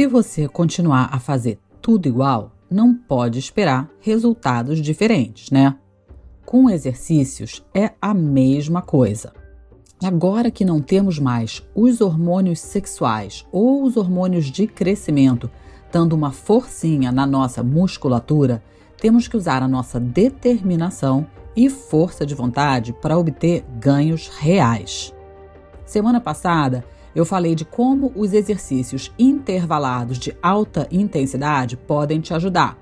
Se você continuar a fazer tudo igual, não pode esperar resultados diferentes, né? Com exercícios é a mesma coisa. Agora que não temos mais os hormônios sexuais ou os hormônios de crescimento dando uma forcinha na nossa musculatura, temos que usar a nossa determinação e força de vontade para obter ganhos reais. Semana passada, eu falei de como os exercícios intervalados de alta intensidade podem te ajudar.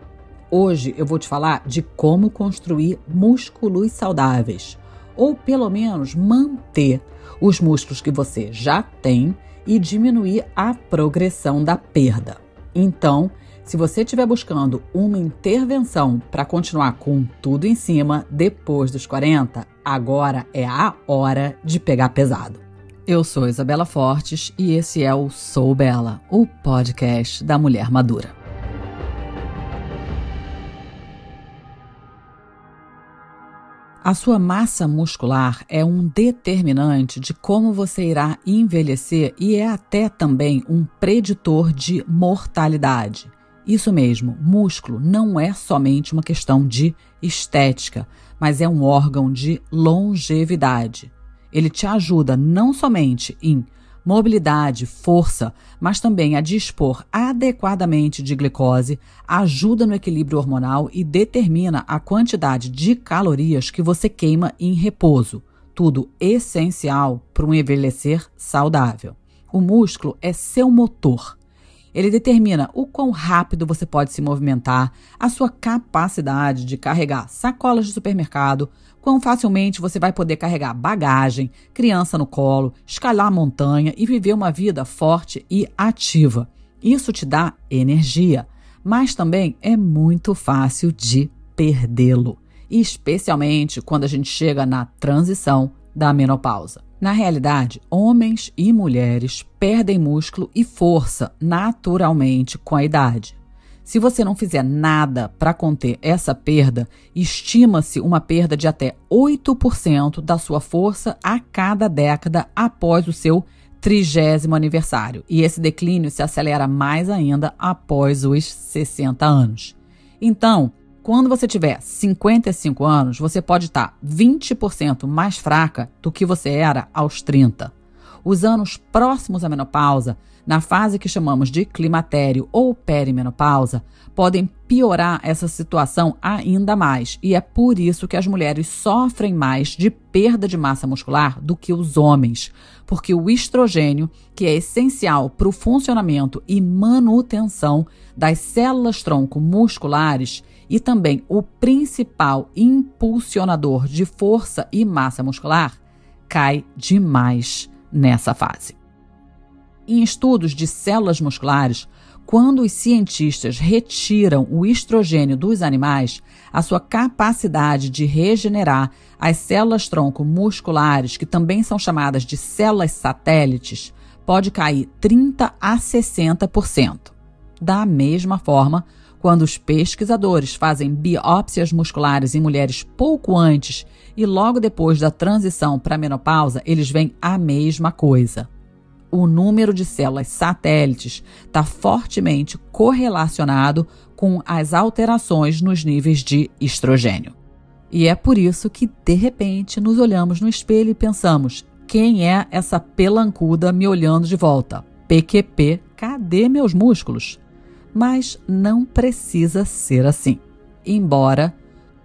Hoje eu vou te falar de como construir músculos saudáveis, ou pelo menos manter os músculos que você já tem e diminuir a progressão da perda. Então, se você estiver buscando uma intervenção para continuar com tudo em cima depois dos 40, agora é a hora de pegar pesado. Eu sou Isabela Fortes e esse é o Sou Bela, o podcast da mulher madura. A sua massa muscular é um determinante de como você irá envelhecer e é até também um preditor de mortalidade. Isso mesmo, músculo não é somente uma questão de estética, mas é um órgão de longevidade. Ele te ajuda não somente em mobilidade, força, mas também a dispor adequadamente de glicose, ajuda no equilíbrio hormonal e determina a quantidade de calorias que você queima em repouso. Tudo essencial para um envelhecer saudável. O músculo é seu motor. Ele determina o quão rápido você pode se movimentar, a sua capacidade de carregar sacolas de supermercado, quão facilmente você vai poder carregar bagagem, criança no colo, escalar montanha e viver uma vida forte e ativa. Isso te dá energia, mas também é muito fácil de perdê-lo, especialmente quando a gente chega na transição da menopausa. Na realidade, homens e mulheres perdem músculo e força naturalmente com a idade. Se você não fizer nada para conter essa perda, estima-se uma perda de até 8% da sua força a cada década após o seu trigésimo aniversário. E esse declínio se acelera mais ainda após os 60 anos. Então, quando você tiver 55 anos, você pode estar 20% mais fraca do que você era aos 30. Os anos próximos à menopausa na fase que chamamos de climatério ou perimenopausa, podem piorar essa situação ainda mais. E é por isso que as mulheres sofrem mais de perda de massa muscular do que os homens, porque o estrogênio, que é essencial para o funcionamento e manutenção das células tronco musculares e também o principal impulsionador de força e massa muscular, cai demais nessa fase. Em estudos de células musculares, quando os cientistas retiram o estrogênio dos animais, a sua capacidade de regenerar as células tronco musculares, que também são chamadas de células satélites, pode cair 30 a 60%. Da mesma forma, quando os pesquisadores fazem biópsias musculares em mulheres pouco antes e logo depois da transição para a menopausa, eles veem a mesma coisa o número de células satélites está fortemente correlacionado com as alterações nos níveis de estrogênio. E é por isso que, de repente, nos olhamos no espelho e pensamos: quem é essa pelancuda me olhando de volta? PQP, cadê meus músculos? Mas não precisa ser assim. Embora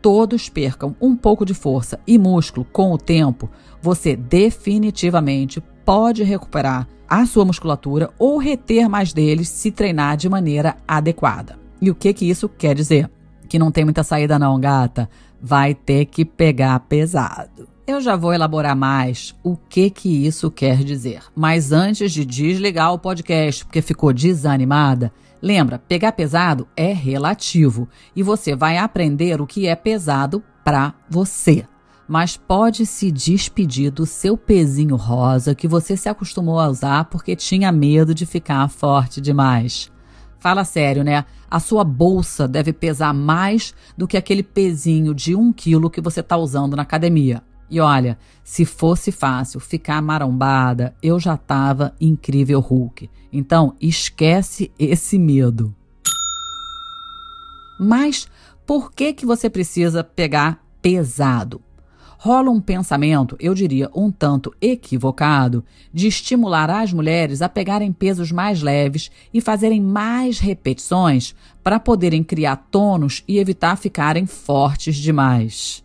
todos percam um pouco de força e músculo com o tempo, você definitivamente pode recuperar a sua musculatura ou reter mais deles se treinar de maneira adequada. E o que que isso quer dizer? Que não tem muita saída não, gata. Vai ter que pegar pesado. Eu já vou elaborar mais o que que isso quer dizer. Mas antes de desligar o podcast porque ficou desanimada, lembra, pegar pesado é relativo e você vai aprender o que é pesado para você mas pode se despedir do seu pezinho rosa que você se acostumou a usar porque tinha medo de ficar forte demais. Fala sério, né? A sua bolsa deve pesar mais do que aquele pezinho de um quilo que você está usando na academia. E olha, se fosse fácil ficar marombada, eu já tava incrível Hulk. Então, esquece esse medo. Mas por que que você precisa pegar pesado? rola um pensamento, eu diria um tanto equivocado, de estimular as mulheres a pegarem pesos mais leves e fazerem mais repetições para poderem criar tônus e evitar ficarem fortes demais.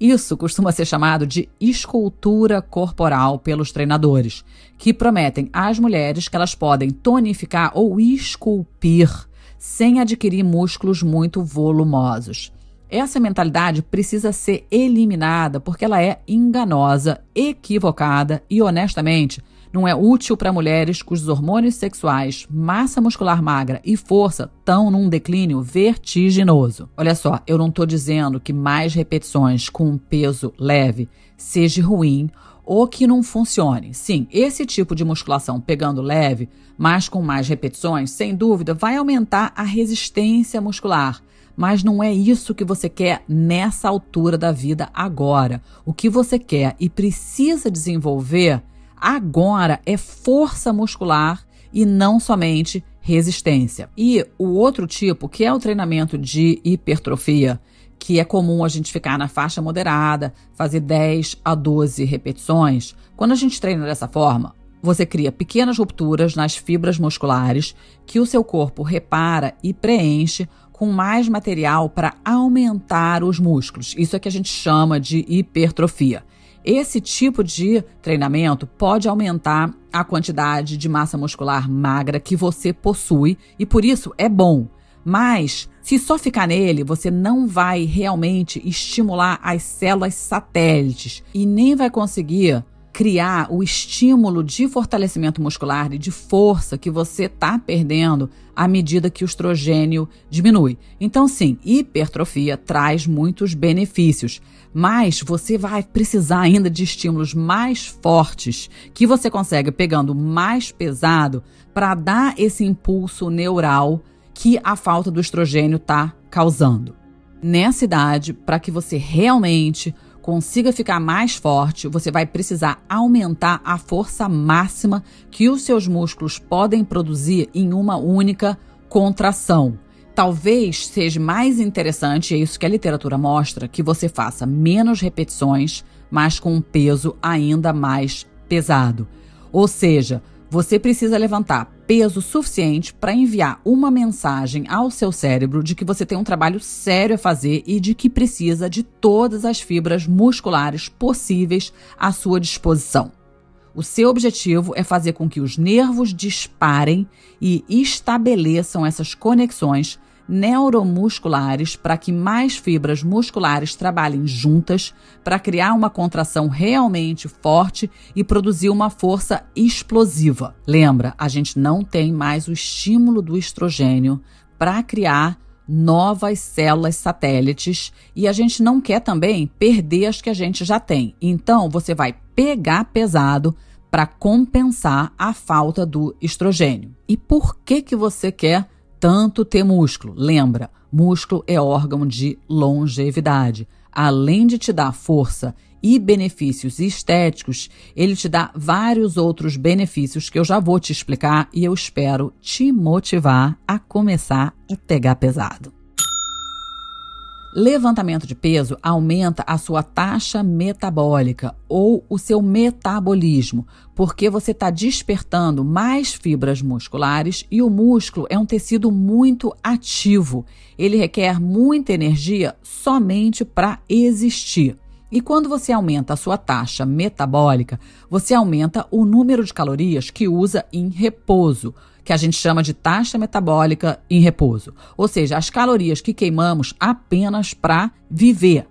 Isso costuma ser chamado de escultura corporal pelos treinadores, que prometem às mulheres que elas podem tonificar ou esculpir sem adquirir músculos muito volumosos. Essa mentalidade precisa ser eliminada porque ela é enganosa, equivocada e, honestamente, não é útil para mulheres cujos hormônios sexuais, massa muscular magra e força estão num declínio vertiginoso. Olha só, eu não estou dizendo que mais repetições com um peso leve seja ruim ou que não funcione. Sim, esse tipo de musculação pegando leve, mas com mais repetições, sem dúvida, vai aumentar a resistência muscular mas não é isso que você quer nessa altura da vida agora. O que você quer e precisa desenvolver agora é força muscular e não somente resistência. E o outro tipo, que é o treinamento de hipertrofia, que é comum a gente ficar na faixa moderada, fazer 10 a 12 repetições. Quando a gente treina dessa forma, você cria pequenas rupturas nas fibras musculares que o seu corpo repara e preenche com mais material para aumentar os músculos. Isso é que a gente chama de hipertrofia. Esse tipo de treinamento pode aumentar a quantidade de massa muscular magra que você possui e por isso é bom. Mas se só ficar nele, você não vai realmente estimular as células satélites e nem vai conseguir criar o estímulo de fortalecimento muscular e de força que você está perdendo à medida que o estrogênio diminui. Então, sim, hipertrofia traz muitos benefícios, mas você vai precisar ainda de estímulos mais fortes que você consegue pegando mais pesado para dar esse impulso neural que a falta do estrogênio está causando. Nessa idade, para que você realmente consiga ficar mais forte, você vai precisar aumentar a força máxima que os seus músculos podem produzir em uma única contração. Talvez seja mais interessante, é isso que a literatura mostra, que você faça menos repetições, mas com um peso ainda mais pesado. Ou seja, você precisa levantar peso suficiente para enviar uma mensagem ao seu cérebro de que você tem um trabalho sério a fazer e de que precisa de todas as fibras musculares possíveis à sua disposição. O seu objetivo é fazer com que os nervos disparem e estabeleçam essas conexões neuromusculares para que mais fibras musculares trabalhem juntas para criar uma contração realmente forte e produzir uma força explosiva. Lembra, a gente não tem mais o estímulo do estrogênio para criar novas células satélites e a gente não quer também perder as que a gente já tem. Então, você vai pegar pesado para compensar a falta do estrogênio. E por que que você quer tanto ter músculo. Lembra, músculo é órgão de longevidade. Além de te dar força e benefícios estéticos, ele te dá vários outros benefícios que eu já vou te explicar e eu espero te motivar a começar a pegar pesado. Levantamento de peso aumenta a sua taxa metabólica ou o seu metabolismo, porque você está despertando mais fibras musculares e o músculo é um tecido muito ativo. Ele requer muita energia somente para existir. E quando você aumenta a sua taxa metabólica, você aumenta o número de calorias que usa em repouso que a gente chama de taxa metabólica em repouso, ou seja, as calorias que queimamos apenas para viver.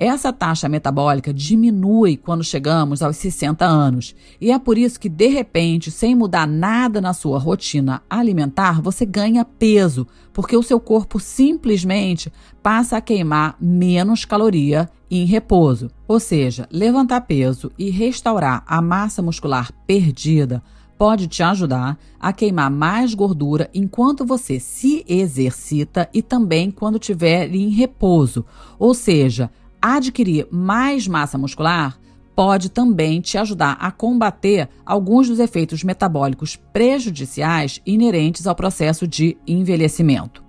Essa taxa metabólica diminui quando chegamos aos 60 anos. E é por isso que, de repente, sem mudar nada na sua rotina alimentar, você ganha peso, porque o seu corpo simplesmente passa a queimar menos caloria em repouso. Ou seja, levantar peso e restaurar a massa muscular perdida pode te ajudar a queimar mais gordura enquanto você se exercita e também quando estiver em repouso. Ou seja, adquirir mais massa muscular pode também te ajudar a combater alguns dos efeitos metabólicos prejudiciais inerentes ao processo de envelhecimento.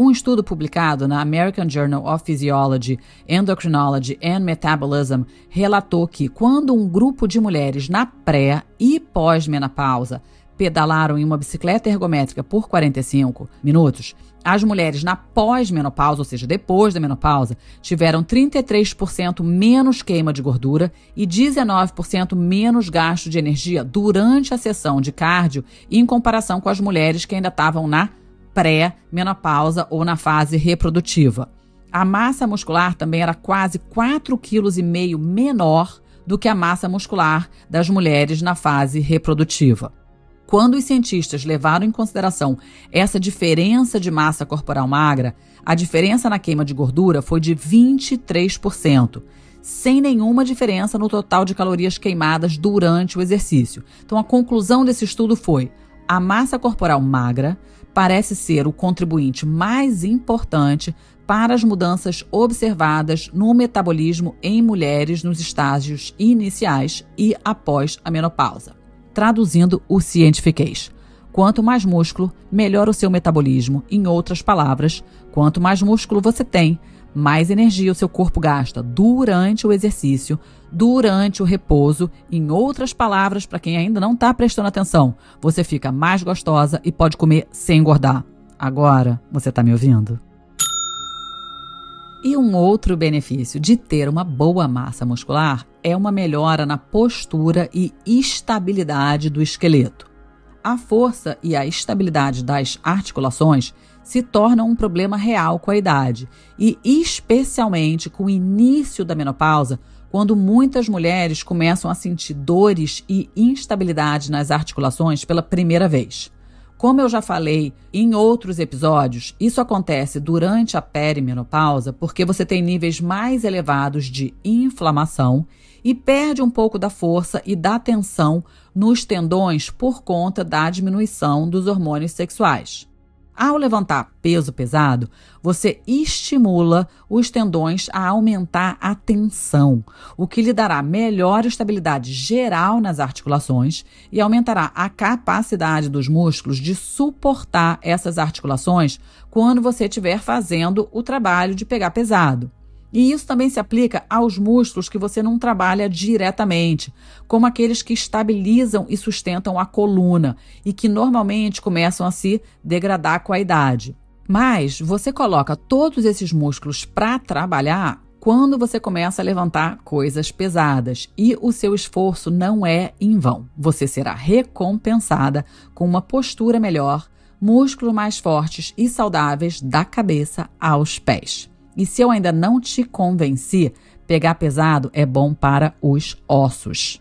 Um estudo publicado na American Journal of Physiology, Endocrinology and Metabolism relatou que quando um grupo de mulheres na pré e pós-menopausa pedalaram em uma bicicleta ergométrica por 45 minutos, as mulheres na pós-menopausa, ou seja, depois da menopausa, tiveram 33% menos queima de gordura e 19% menos gasto de energia durante a sessão de cardio em comparação com as mulheres que ainda estavam na pré-menopausa ou na fase reprodutiva. A massa muscular também era quase 4,5 kg menor do que a massa muscular das mulheres na fase reprodutiva. Quando os cientistas levaram em consideração essa diferença de massa corporal magra, a diferença na queima de gordura foi de 23%, sem nenhuma diferença no total de calorias queimadas durante o exercício. Então, a conclusão desse estudo foi: a massa corporal magra parece ser o contribuinte mais importante para as mudanças observadas no metabolismo em mulheres nos estágios iniciais e após a menopausa traduzindo o cientifiquez. Quanto mais músculo, melhor o seu metabolismo. Em outras palavras, quanto mais músculo você tem, mais energia o seu corpo gasta durante o exercício, durante o repouso. Em outras palavras, para quem ainda não está prestando atenção, você fica mais gostosa e pode comer sem engordar. Agora, você está me ouvindo? E um outro benefício de ter uma boa massa muscular é uma melhora na postura e estabilidade do esqueleto. A força e a estabilidade das articulações se tornam um problema real com a idade e, especialmente com o início da menopausa, quando muitas mulheres começam a sentir dores e instabilidade nas articulações pela primeira vez. Como eu já falei em outros episódios, isso acontece durante a perimenopausa porque você tem níveis mais elevados de inflamação e perde um pouco da força e da tensão nos tendões por conta da diminuição dos hormônios sexuais. Ao levantar peso pesado, você estimula os tendões a aumentar a tensão, o que lhe dará melhor estabilidade geral nas articulações e aumentará a capacidade dos músculos de suportar essas articulações quando você estiver fazendo o trabalho de pegar pesado. E isso também se aplica aos músculos que você não trabalha diretamente, como aqueles que estabilizam e sustentam a coluna e que normalmente começam a se degradar com a idade. Mas você coloca todos esses músculos para trabalhar quando você começa a levantar coisas pesadas e o seu esforço não é em vão. Você será recompensada com uma postura melhor, músculos mais fortes e saudáveis da cabeça aos pés. E se eu ainda não te convenci, pegar pesado é bom para os ossos.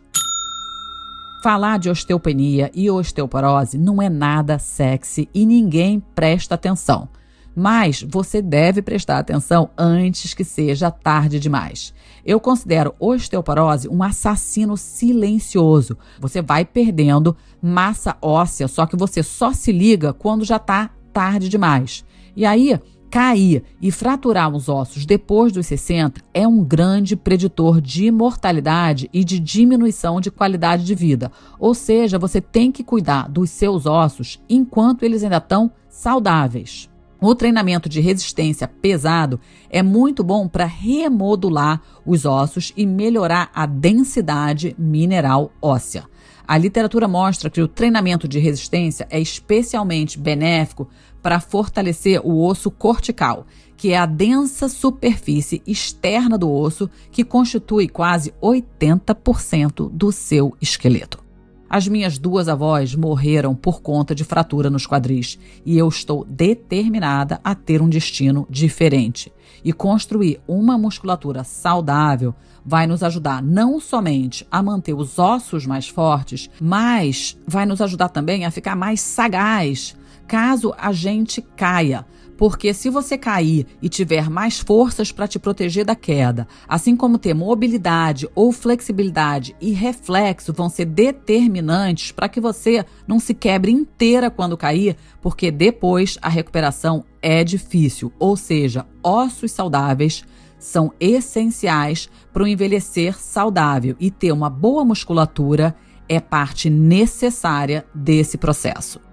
Falar de osteopenia e osteoporose não é nada sexy e ninguém presta atenção. Mas você deve prestar atenção antes que seja tarde demais. Eu considero osteoporose um assassino silencioso. Você vai perdendo massa óssea, só que você só se liga quando já está tarde demais. E aí, Cair e fraturar os ossos depois dos 60 é um grande preditor de mortalidade e de diminuição de qualidade de vida. Ou seja, você tem que cuidar dos seus ossos enquanto eles ainda estão saudáveis. O treinamento de resistência pesado é muito bom para remodular os ossos e melhorar a densidade mineral óssea. A literatura mostra que o treinamento de resistência é especialmente benéfico para fortalecer o osso cortical, que é a densa superfície externa do osso que constitui quase 80% do seu esqueleto. As minhas duas avós morreram por conta de fratura nos quadris e eu estou determinada a ter um destino diferente. E construir uma musculatura saudável vai nos ajudar não somente a manter os ossos mais fortes, mas vai nos ajudar também a ficar mais sagaz caso a gente caia. Porque se você cair e tiver mais forças para te proteger da queda, assim como ter mobilidade ou flexibilidade e reflexo vão ser determinantes para que você não se quebre inteira quando cair, porque depois a recuperação é difícil. Ou seja, ossos saudáveis são essenciais para o envelhecer saudável e ter uma boa musculatura é parte necessária desse processo.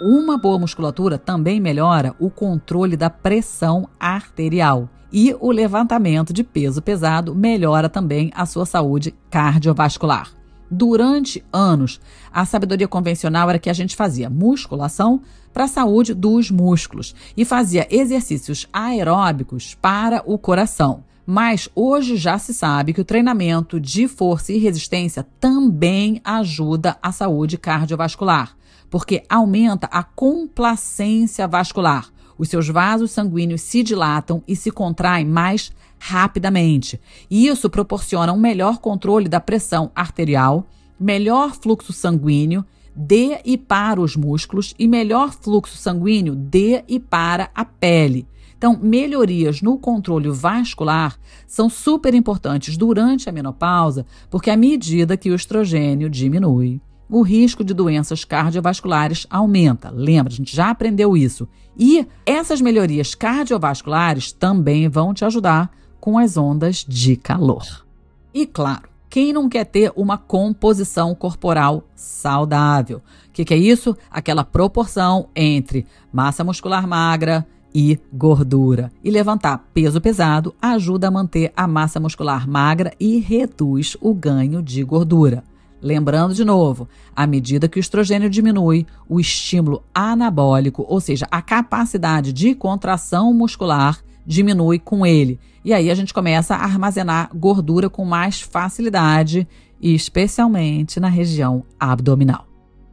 Uma boa musculatura também melhora o controle da pressão arterial. E o levantamento de peso pesado melhora também a sua saúde cardiovascular. Durante anos, a sabedoria convencional era que a gente fazia musculação para a saúde dos músculos e fazia exercícios aeróbicos para o coração. Mas hoje já se sabe que o treinamento de força e resistência também ajuda a saúde cardiovascular porque aumenta a complacência vascular. Os seus vasos sanguíneos se dilatam e se contraem mais rapidamente. E isso proporciona um melhor controle da pressão arterial, melhor fluxo sanguíneo de e para os músculos e melhor fluxo sanguíneo de e para a pele. Então, melhorias no controle vascular são super importantes durante a menopausa, porque à medida que o estrogênio diminui, o risco de doenças cardiovasculares aumenta. Lembra, a gente já aprendeu isso. E essas melhorias cardiovasculares também vão te ajudar com as ondas de calor. E claro, quem não quer ter uma composição corporal saudável? O que, que é isso? Aquela proporção entre massa muscular magra, e gordura. E levantar peso pesado ajuda a manter a massa muscular magra e reduz o ganho de gordura. Lembrando de novo, à medida que o estrogênio diminui, o estímulo anabólico, ou seja, a capacidade de contração muscular, diminui com ele. E aí a gente começa a armazenar gordura com mais facilidade, especialmente na região abdominal.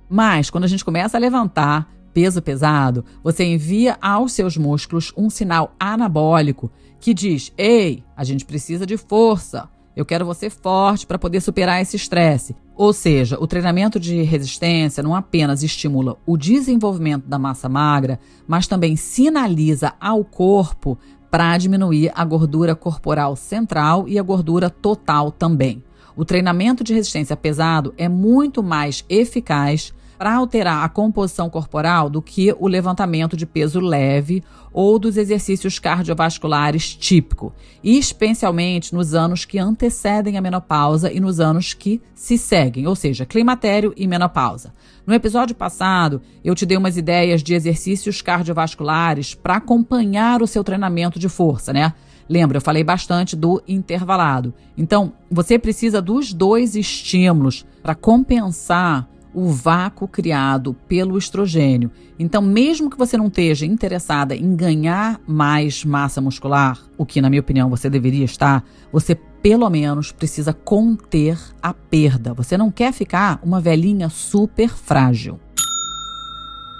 Mas quando a gente começa a levantar peso pesado, você envia aos seus músculos um sinal anabólico que diz: "Ei, a gente precisa de força. Eu quero você forte para poder superar esse estresse. Ou seja, o treinamento de resistência não apenas estimula o desenvolvimento da massa magra, mas também sinaliza ao corpo para diminuir a gordura corporal central e a gordura total também. O treinamento de resistência pesado é muito mais eficaz para alterar a composição corporal do que o levantamento de peso leve ou dos exercícios cardiovasculares típico, especialmente nos anos que antecedem a menopausa e nos anos que se seguem, ou seja, climatério e menopausa. No episódio passado, eu te dei umas ideias de exercícios cardiovasculares para acompanhar o seu treinamento de força, né? Lembra, eu falei bastante do intervalado. Então, você precisa dos dois estímulos para compensar o vácuo criado pelo estrogênio. Então, mesmo que você não esteja interessada em ganhar mais massa muscular, o que, na minha opinião, você deveria estar, você pelo menos precisa conter a perda. Você não quer ficar uma velhinha super frágil.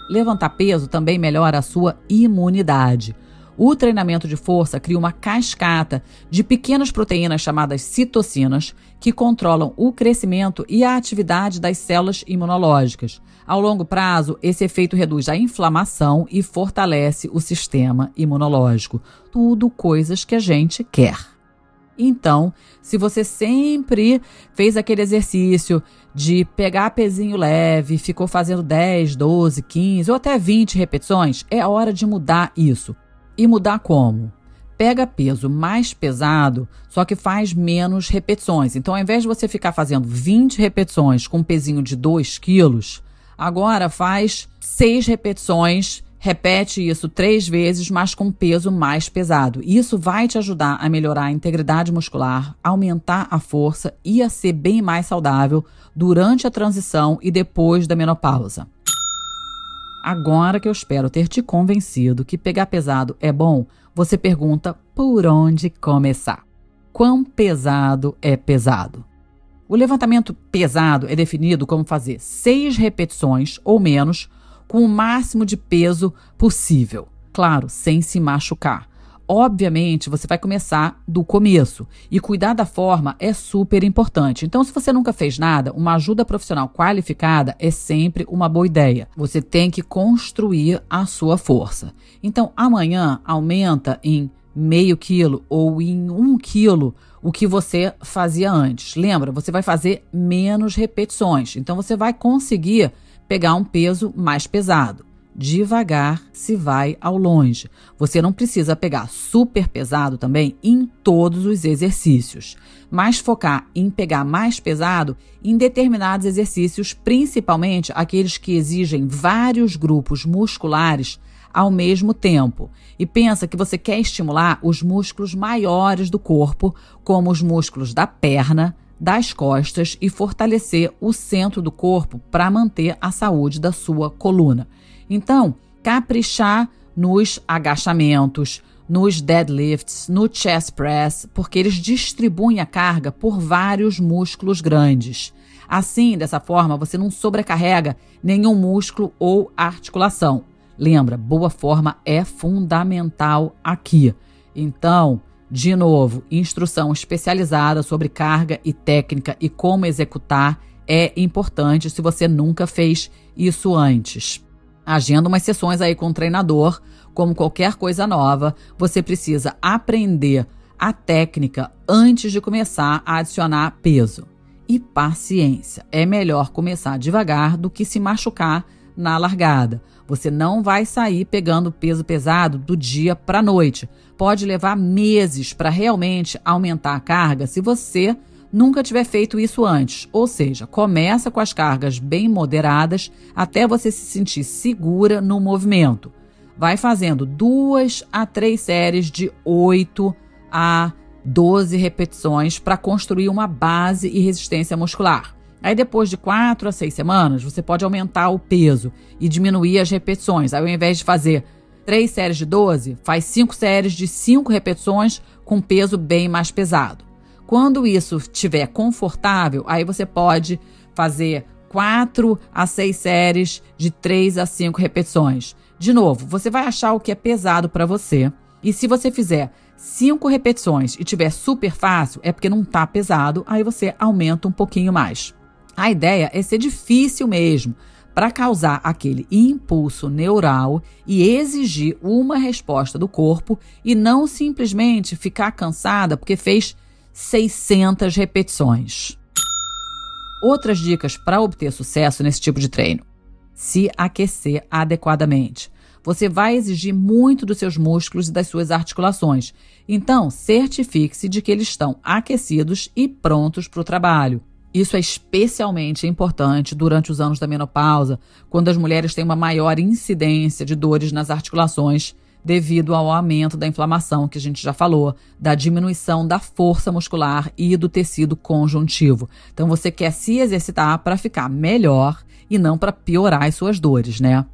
Levantar peso também melhora a sua imunidade. O treinamento de força cria uma cascata de pequenas proteínas chamadas citocinas que controlam o crescimento e a atividade das células imunológicas. Ao longo prazo, esse efeito reduz a inflamação e fortalece o sistema imunológico. Tudo coisas que a gente quer. Então, se você sempre fez aquele exercício de pegar pezinho leve, ficou fazendo 10, 12, 15 ou até 20 repetições, é hora de mudar isso. E mudar como? Pega peso mais pesado, só que faz menos repetições. Então, ao invés de você ficar fazendo 20 repetições com um pezinho de 2 quilos, agora faz 6 repetições, repete isso três vezes, mas com peso mais pesado. Isso vai te ajudar a melhorar a integridade muscular, aumentar a força e a ser bem mais saudável durante a transição e depois da menopausa. Agora que eu espero ter te convencido que pegar pesado é bom, você pergunta por onde começar. Quão pesado é pesado? O levantamento pesado é definido como fazer seis repetições ou menos com o máximo de peso possível. Claro, sem se machucar. Obviamente, você vai começar do começo e cuidar da forma é super importante. Então, se você nunca fez nada, uma ajuda profissional qualificada é sempre uma boa ideia. Você tem que construir a sua força. Então, amanhã aumenta em meio quilo ou em um quilo o que você fazia antes. Lembra, você vai fazer menos repetições, então você vai conseguir pegar um peso mais pesado. Devagar se vai ao longe. Você não precisa pegar super pesado também em todos os exercícios, mas focar em pegar mais pesado em determinados exercícios, principalmente aqueles que exigem vários grupos musculares ao mesmo tempo. E pensa que você quer estimular os músculos maiores do corpo, como os músculos da perna, das costas e fortalecer o centro do corpo para manter a saúde da sua coluna. Então, caprichar nos agachamentos, nos deadlifts, no chest press, porque eles distribuem a carga por vários músculos grandes. Assim, dessa forma, você não sobrecarrega nenhum músculo ou articulação. Lembra, boa forma é fundamental aqui. Então, de novo, instrução especializada sobre carga e técnica e como executar é importante se você nunca fez isso antes. Agenda umas sessões aí com o treinador. Como qualquer coisa nova, você precisa aprender a técnica antes de começar a adicionar peso. E paciência. É melhor começar devagar do que se machucar na largada. Você não vai sair pegando peso pesado do dia para a noite. Pode levar meses para realmente aumentar a carga se você nunca tiver feito isso antes. Ou seja, começa com as cargas bem moderadas até você se sentir segura no movimento. Vai fazendo duas a três séries de 8 a 12 repetições para construir uma base e resistência muscular. Aí depois de quatro a seis semanas, você pode aumentar o peso e diminuir as repetições. Aí ao invés de fazer três séries de 12, faz cinco séries de cinco repetições com peso bem mais pesado. Quando isso estiver confortável, aí você pode fazer quatro a seis séries de três a cinco repetições. De novo, você vai achar o que é pesado para você. E se você fizer cinco repetições e tiver super fácil, é porque não está pesado, aí você aumenta um pouquinho mais. A ideia é ser difícil mesmo, para causar aquele impulso neural e exigir uma resposta do corpo e não simplesmente ficar cansada porque fez 600 repetições. Outras dicas para obter sucesso nesse tipo de treino: se aquecer adequadamente. Você vai exigir muito dos seus músculos e das suas articulações. Então, certifique-se de que eles estão aquecidos e prontos para o trabalho. Isso é especialmente importante durante os anos da menopausa, quando as mulheres têm uma maior incidência de dores nas articulações devido ao aumento da inflamação que a gente já falou, da diminuição da força muscular e do tecido conjuntivo. Então você quer se exercitar para ficar melhor e não para piorar as suas dores, né?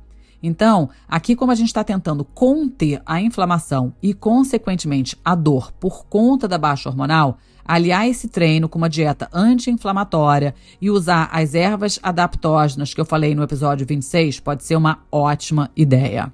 Então, aqui como a gente está tentando conter a inflamação e, consequentemente, a dor por conta da baixa hormonal, aliar esse treino com uma dieta anti-inflamatória e usar as ervas adaptógenas que eu falei no episódio 26 pode ser uma ótima ideia.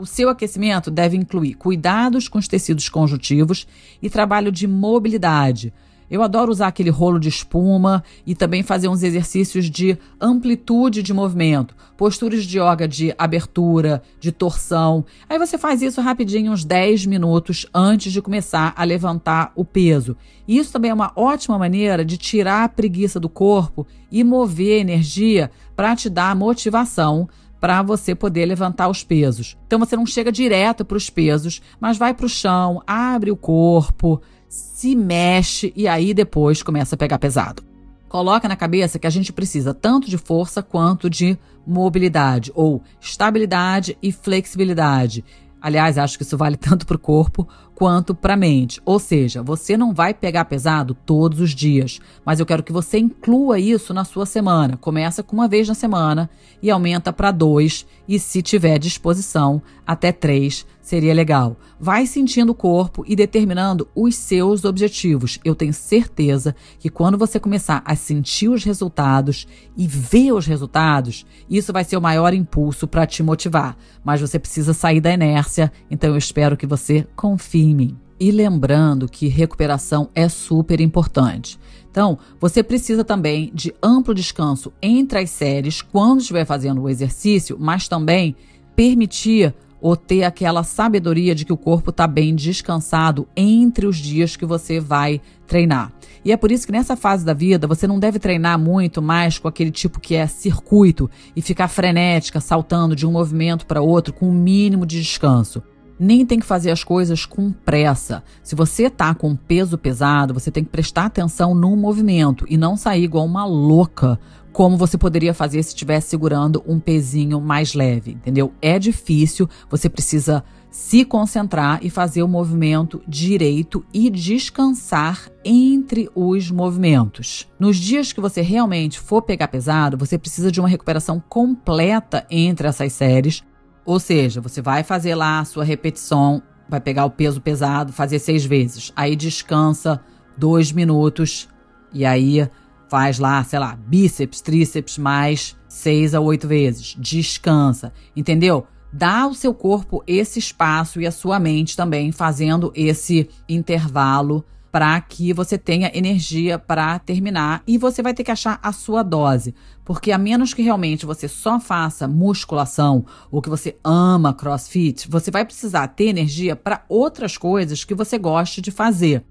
O seu aquecimento deve incluir cuidados com os tecidos conjuntivos e trabalho de mobilidade, eu adoro usar aquele rolo de espuma e também fazer uns exercícios de amplitude de movimento, posturas de yoga de abertura, de torção. Aí você faz isso rapidinho, uns 10 minutos antes de começar a levantar o peso. E isso também é uma ótima maneira de tirar a preguiça do corpo e mover energia para te dar motivação para você poder levantar os pesos. Então você não chega direto para os pesos, mas vai para o chão, abre o corpo, se mexe e aí depois começa a pegar pesado. Coloca na cabeça que a gente precisa tanto de força quanto de mobilidade, ou estabilidade e flexibilidade. Aliás, acho que isso vale tanto para o corpo quanto para a mente. Ou seja, você não vai pegar pesado todos os dias, mas eu quero que você inclua isso na sua semana. Começa com uma vez na semana e aumenta para dois, e se tiver disposição, até três seria legal. Vai sentindo o corpo e determinando os seus objetivos. Eu tenho certeza que quando você começar a sentir os resultados e ver os resultados, isso vai ser o maior impulso para te motivar. Mas você precisa sair da inércia, então eu espero que você confie em mim. E lembrando que recuperação é super importante. Então, você precisa também de amplo descanso entre as séries quando estiver fazendo o exercício, mas também permitir ou ter aquela sabedoria de que o corpo está bem descansado entre os dias que você vai treinar. E é por isso que nessa fase da vida você não deve treinar muito mais com aquele tipo que é circuito e ficar frenética, saltando de um movimento para outro com o um mínimo de descanso nem tem que fazer as coisas com pressa. Se você tá com peso pesado, você tem que prestar atenção no movimento e não sair igual uma louca, como você poderia fazer se estivesse segurando um pezinho mais leve, entendeu? É difícil, você precisa se concentrar e fazer o movimento direito e descansar entre os movimentos. Nos dias que você realmente for pegar pesado, você precisa de uma recuperação completa entre essas séries ou seja, você vai fazer lá a sua repetição, vai pegar o peso pesado, fazer seis vezes. Aí descansa dois minutos e aí faz lá, sei lá, bíceps, tríceps mais seis a oito vezes. Descansa, entendeu? Dá ao seu corpo esse espaço e a sua mente também fazendo esse intervalo para que você tenha energia para terminar e você vai ter que achar a sua dose, porque a menos que realmente você só faça musculação ou que você ama CrossFit, você vai precisar ter energia para outras coisas que você goste de fazer.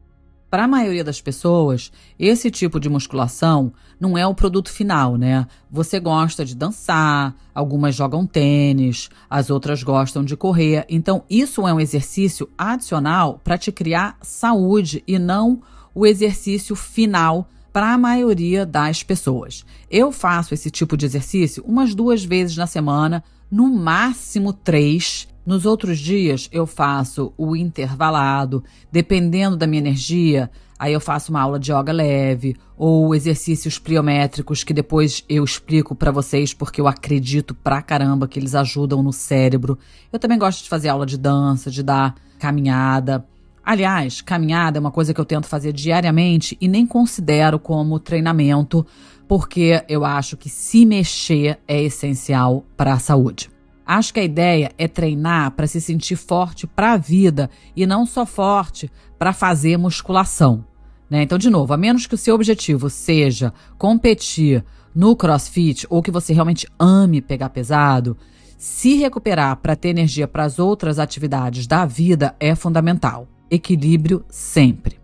Para a maioria das pessoas, esse tipo de musculação não é o produto final, né? Você gosta de dançar, algumas jogam tênis, as outras gostam de correr. Então, isso é um exercício adicional para te criar saúde e não o exercício final para a maioria das pessoas. Eu faço esse tipo de exercício umas duas vezes na semana, no máximo três nos outros dias eu faço o intervalado, dependendo da minha energia, aí eu faço uma aula de yoga leve ou exercícios pliométricos que depois eu explico para vocês porque eu acredito pra caramba que eles ajudam no cérebro. Eu também gosto de fazer aula de dança, de dar caminhada. Aliás, caminhada é uma coisa que eu tento fazer diariamente e nem considero como treinamento, porque eu acho que se mexer é essencial para a saúde. Acho que a ideia é treinar para se sentir forte para a vida e não só forte para fazer musculação. Né? Então, de novo, a menos que o seu objetivo seja competir no crossfit ou que você realmente ame pegar pesado, se recuperar para ter energia para as outras atividades da vida é fundamental. Equilíbrio sempre.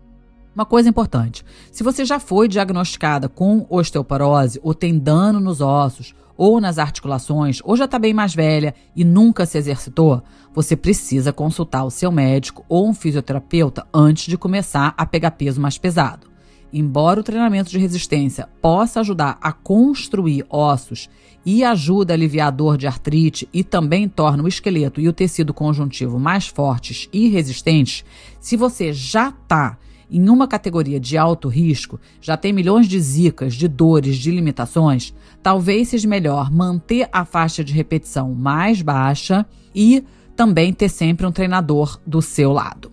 Uma coisa importante: se você já foi diagnosticada com osteoporose ou tem dano nos ossos ou nas articulações, ou já está bem mais velha e nunca se exercitou, você precisa consultar o seu médico ou um fisioterapeuta antes de começar a pegar peso mais pesado. Embora o treinamento de resistência possa ajudar a construir ossos e ajuda a aliviar a dor de artrite e também torna o esqueleto e o tecido conjuntivo mais fortes e resistentes, se você já está em uma categoria de alto risco, já tem milhões de zicas, de dores, de limitações, talvez seja melhor manter a faixa de repetição mais baixa e também ter sempre um treinador do seu lado.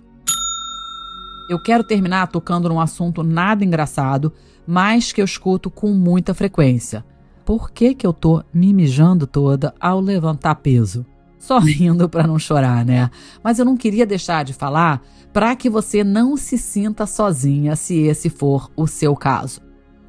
Eu quero terminar tocando num assunto nada engraçado, mas que eu escuto com muita frequência. Por que, que eu tô me mijando toda ao levantar peso? Só rindo para não chorar, né? Mas eu não queria deixar de falar para que você não se sinta sozinha se esse for o seu caso.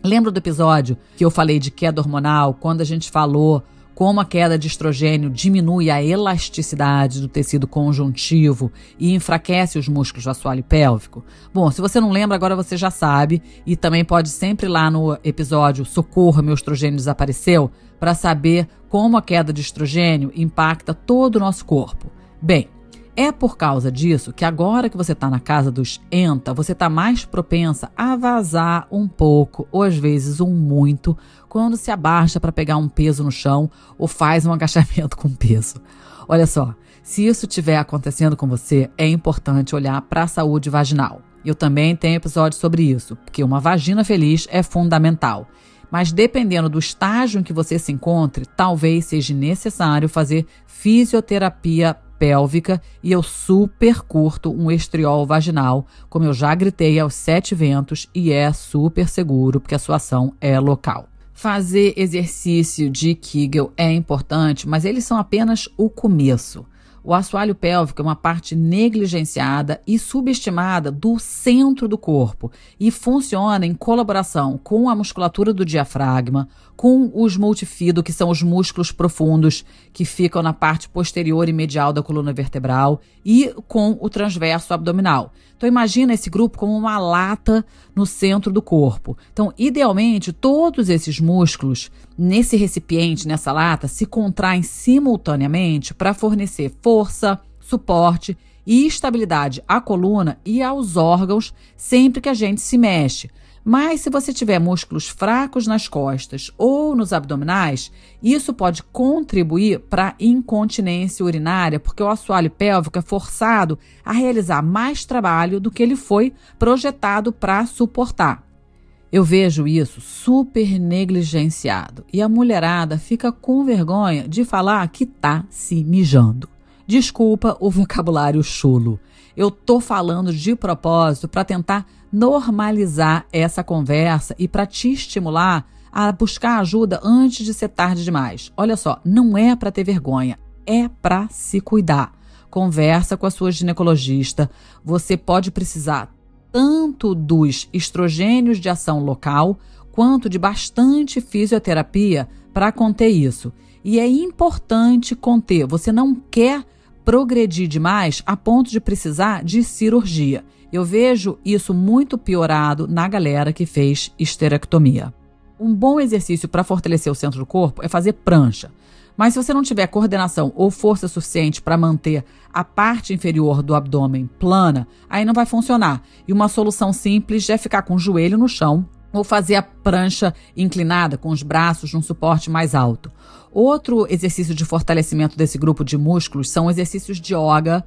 Lembra do episódio que eu falei de queda hormonal, quando a gente falou como a queda de estrogênio diminui a elasticidade do tecido conjuntivo e enfraquece os músculos do assoalho pélvico? Bom, se você não lembra, agora você já sabe e também pode sempre ir lá no episódio Socorro, meu estrogênio desapareceu, para saber como a queda de estrogênio impacta todo o nosso corpo. Bem, É por causa disso que agora que você está na casa dos ENTA, você está mais propensa a vazar um pouco, ou às vezes um muito, quando se abaixa para pegar um peso no chão ou faz um agachamento com peso. Olha só, se isso estiver acontecendo com você, é importante olhar para a saúde vaginal. Eu também tenho episódio sobre isso, porque uma vagina feliz é fundamental. Mas dependendo do estágio em que você se encontre, talvez seja necessário fazer fisioterapia pélvica e eu super curto um estriol vaginal, como eu já gritei aos sete ventos e é super seguro porque a sua ação é local. Fazer exercício de Kegel é importante, mas eles são apenas o começo. O assoalho pélvico é uma parte negligenciada e subestimada do centro do corpo e funciona em colaboração com a musculatura do diafragma, com os multifido, que são os músculos profundos que ficam na parte posterior e medial da coluna vertebral, e com o transverso abdominal. Então imagina esse grupo como uma lata no centro do corpo. Então, idealmente, todos esses músculos nesse recipiente, nessa lata, se contraem simultaneamente para fornecer força, suporte e estabilidade à coluna e aos órgãos sempre que a gente se mexe. Mas se você tiver músculos fracos nas costas ou nos abdominais, isso pode contribuir para incontinência urinária, porque o assoalho pélvico é forçado a realizar mais trabalho do que ele foi projetado para suportar. Eu vejo isso super negligenciado e a mulherada fica com vergonha de falar que tá se mijando. Desculpa o vocabulário chulo. Eu tô falando de propósito para tentar normalizar essa conversa e para te estimular a buscar ajuda antes de ser tarde demais. Olha só, não é para ter vergonha, é para se cuidar. Conversa com a sua ginecologista. Você pode precisar tanto dos estrogênios de ação local quanto de bastante fisioterapia para conter isso. E é importante conter. Você não quer progredir demais a ponto de precisar de cirurgia. Eu vejo isso muito piorado na galera que fez esterectomia. Um bom exercício para fortalecer o centro do corpo é fazer prancha. Mas se você não tiver coordenação ou força suficiente para manter a parte inferior do abdômen plana, aí não vai funcionar. E uma solução simples é ficar com o joelho no chão ou fazer a prancha inclinada com os braços num suporte mais alto. Outro exercício de fortalecimento desse grupo de músculos são exercícios de yoga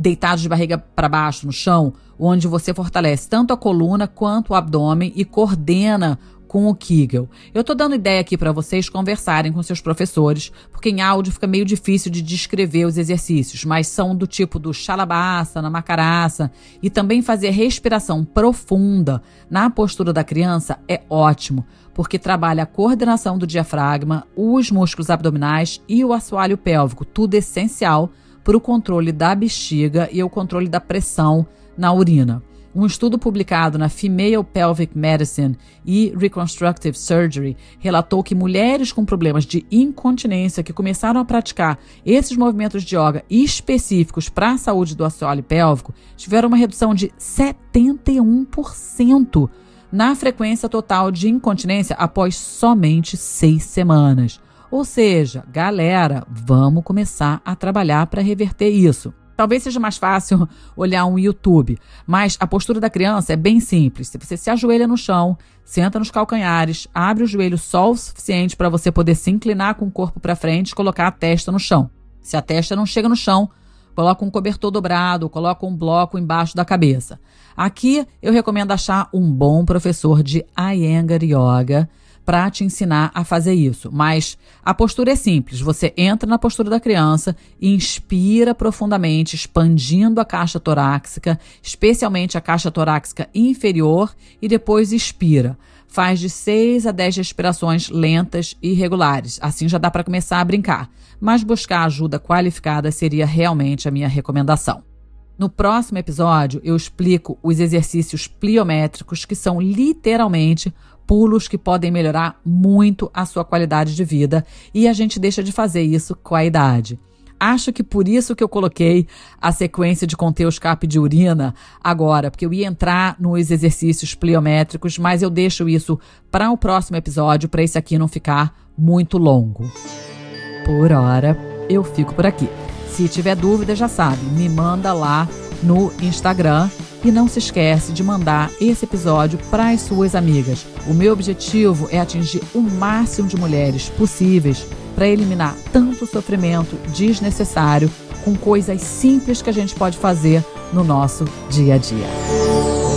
deitado de barriga para baixo no chão, onde você fortalece tanto a coluna quanto o abdômen e coordena com o Kegel. Eu estou dando ideia aqui para vocês conversarem com seus professores, porque em áudio fica meio difícil de descrever os exercícios, mas são do tipo do xalabassa, na macaraça, e também fazer respiração profunda na postura da criança é ótimo, porque trabalha a coordenação do diafragma, os músculos abdominais e o assoalho pélvico, tudo essencial para o controle da bexiga e o controle da pressão na urina. Um estudo publicado na Female Pelvic Medicine e Reconstructive Surgery relatou que mulheres com problemas de incontinência que começaram a praticar esses movimentos de yoga específicos para a saúde do assoalho pélvico tiveram uma redução de 71% na frequência total de incontinência após somente seis semanas. Ou seja, galera, vamos começar a trabalhar para reverter isso. Talvez seja mais fácil olhar um YouTube, mas a postura da criança é bem simples. Você se ajoelha no chão, senta nos calcanhares, abre o joelho só o suficiente para você poder se inclinar com o corpo para frente e colocar a testa no chão. Se a testa não chega no chão, coloca um cobertor dobrado, coloca um bloco embaixo da cabeça. Aqui eu recomendo achar um bom professor de Iyengar Yoga para te ensinar a fazer isso. Mas a postura é simples. Você entra na postura da criança, inspira profundamente, expandindo a caixa torácica, especialmente a caixa torácica inferior, e depois expira. Faz de 6 a 10 respirações lentas e regulares. Assim já dá para começar a brincar. Mas buscar ajuda qualificada seria realmente a minha recomendação. No próximo episódio, eu explico os exercícios pliométricos, que são literalmente pulos que podem melhorar muito a sua qualidade de vida e a gente deixa de fazer isso com a idade. Acho que por isso que eu coloquei a sequência de conter o escape de urina agora, porque eu ia entrar nos exercícios pliométricos, mas eu deixo isso para o próximo episódio, para esse aqui não ficar muito longo. Por hora, eu fico por aqui. Se tiver dúvida, já sabe, me manda lá no Instagram e não se esquece de mandar esse episódio para as suas amigas. O meu objetivo é atingir o máximo de mulheres possíveis para eliminar tanto sofrimento desnecessário com coisas simples que a gente pode fazer no nosso dia a dia.